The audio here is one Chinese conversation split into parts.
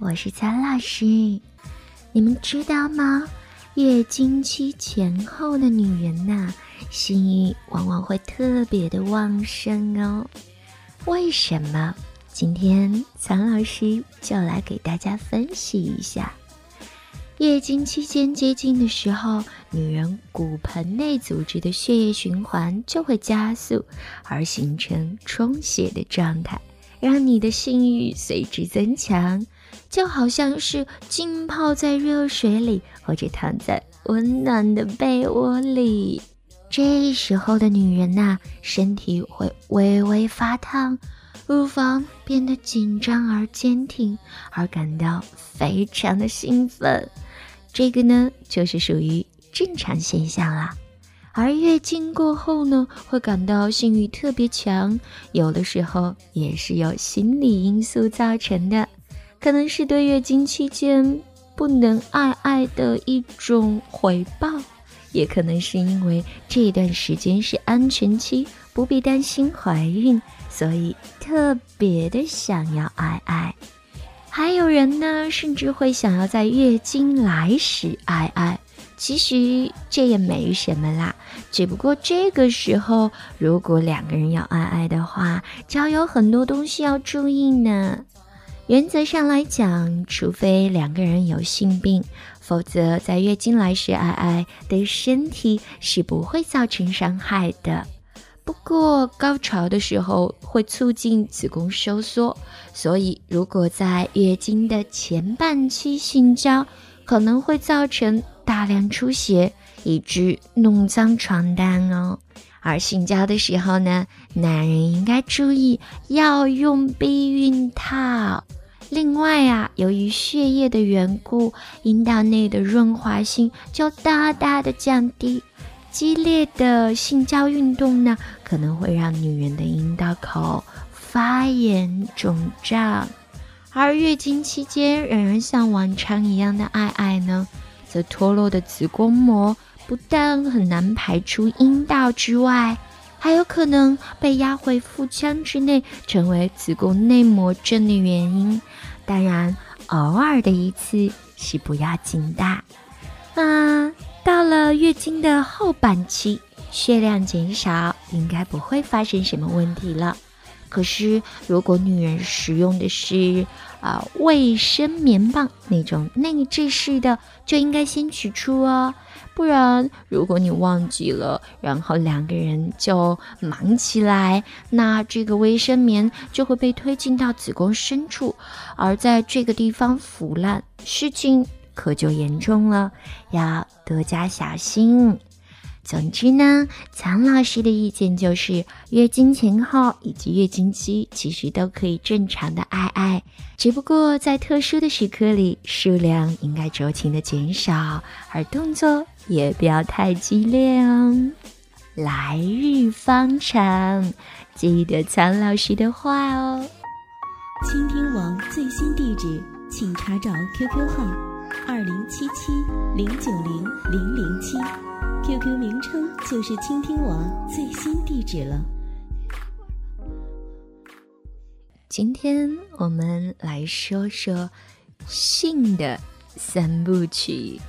我是苍老师。你们知道吗？月经期前后的女人呐，性欲往往会特别的旺盛哦。为什么？今天苍老师就来给大家分析一下。月经期间接近的时候，女人骨盆内组织的血液循环就会加速，而形成充血的状态。让你的性欲随之增强，就好像是浸泡在热水里，或者躺在温暖的被窝里。这时候的女人呐，身体会微微发烫，乳房变得紧张而坚挺，而感到非常的兴奋。这个呢，就是属于正常现象啦。而月经过后呢，会感到性欲特别强，有的时候也是由心理因素造成的，可能是对月经期间不能爱爱的一种回报，也可能是因为这段时间是安全期，不必担心怀孕，所以特别的想要爱爱。还有人呢，甚至会想要在月经来时爱爱。其实这也没什么啦，只不过这个时候如果两个人要爱爱的话，就要有很多东西要注意呢。原则上来讲，除非两个人有性病，否则在月经来时爱爱对身体是不会造成伤害的。不过高潮的时候会促进子宫收缩，所以如果在月经的前半期性交，可能会造成。大量出血，以致弄脏床单哦。而性交的时候呢，男人应该注意要用避孕套。另外啊，由于血液的缘故，阴道内的润滑性就大大的降低。激烈的性交运动呢，可能会让女人的阴道口发炎肿胀。而月经期间仍然像往常一样的爱爱呢？则脱落的子宫膜不但很难排出阴道之外，还有可能被压回腹腔之内，成为子宫内膜症的原因。当然，偶尔的一次是不要紧的。啊，到了月经的后半期，血量减少，应该不会发生什么问题了。可是，如果女人使用的是啊卫生棉棒那种内置式的，就应该先取出哦。不然，如果你忘记了，然后两个人就忙起来，那这个卫生棉就会被推进到子宫深处，而在这个地方腐烂，事情可就严重了，要多加小心。总之呢，苍老师的意见就是，月经前后以及月经期其实都可以正常的爱爱，只不过在特殊的时刻里，数量应该酌情的减少，而动作也不要太激烈哦。来日方长，记得苍老师的话哦。倾听王最新地址，请查找 QQ 号二零七七零九零零零七。QQ 名称就是倾听王最新地址了。今天我们来说说性的三部曲。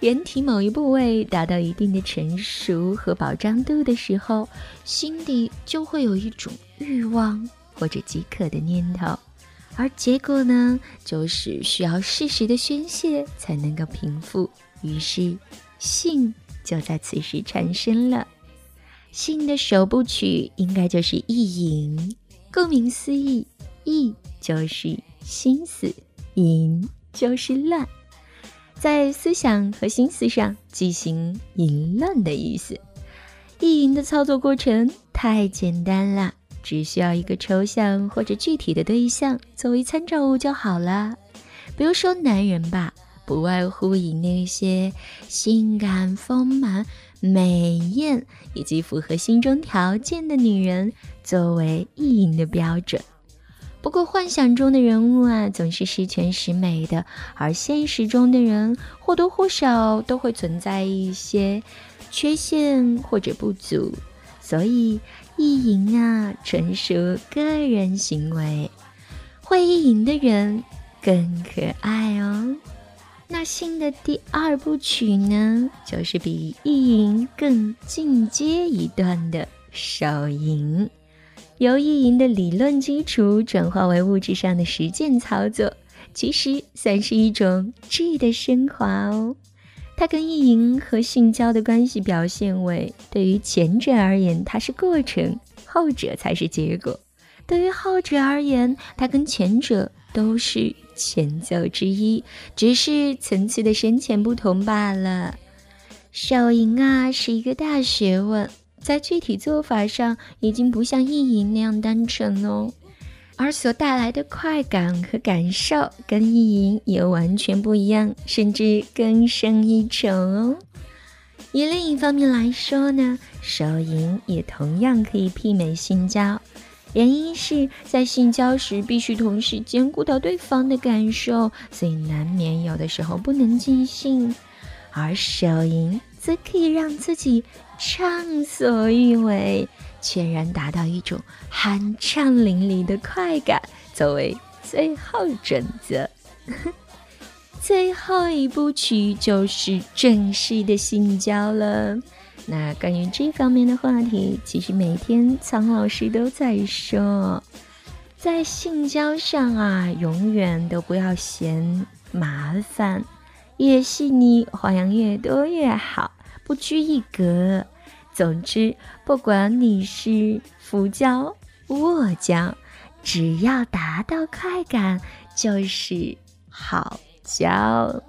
人体某一部位达到一定的成熟和保障度的时候，心底就会有一种欲望或者饥渴的念头，而结果呢，就是需要适时的宣泄才能够平复。于是，性。就在此时产生了，性的首部曲应该就是意淫。顾名思义，意就是心思，淫就是乱，在思想和心思上进行淫乱的意思。意淫的操作过程太简单了，只需要一个抽象或者具体的对象作为参照物就好了。比如说男人吧，不外乎以那些性感丰满、美艳以及符合心中条件的女人作为意淫的标准。不过，幻想中的人物啊，总是十全十美的，而现实中的人或多或少都会存在一些缺陷或者不足，所以意淫啊，纯属个人行为。会意淫的人更可爱哦。那新的第二部曲呢，就是比意淫更进阶一段的手淫。由意淫的理论基础转化为物质上的实践操作，其实算是一种质的升华哦。它跟意淫和性交的关系表现为：对于前者而言，它是过程；后者才是结果。对于后者而言，它跟前者都是前奏之一，只是层次的深浅不同罢了。手淫啊，是一个大学问。在具体做法上，已经不像意淫那样单纯哦，而所带来的快感和感受，跟意淫也完全不一样，甚至更胜一筹哦。以另一方面来说呢，手淫也同样可以媲美性交，原因是在性交时必须同时兼顾到对方的感受，所以难免有的时候不能尽兴，而手淫则可以让自己。畅所欲为，全然达到一种酣畅淋漓的快感，作为最后准则。最后一部曲就是正式的性交了。那关于这方面的话题，其实每天苍老师都在说，在性交上啊，永远都不要嫌麻烦，越细腻，花样越多越好。不拘一格，总之，不管你是浮交、卧交，只要达到快感，就是好交。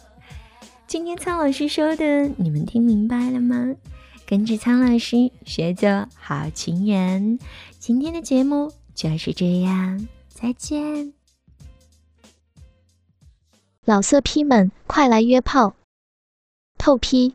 今天苍老师说的，你们听明白了吗？跟着苍老师学做好情人。今天的节目就是这样，再见。老色批们，快来约炮！透批。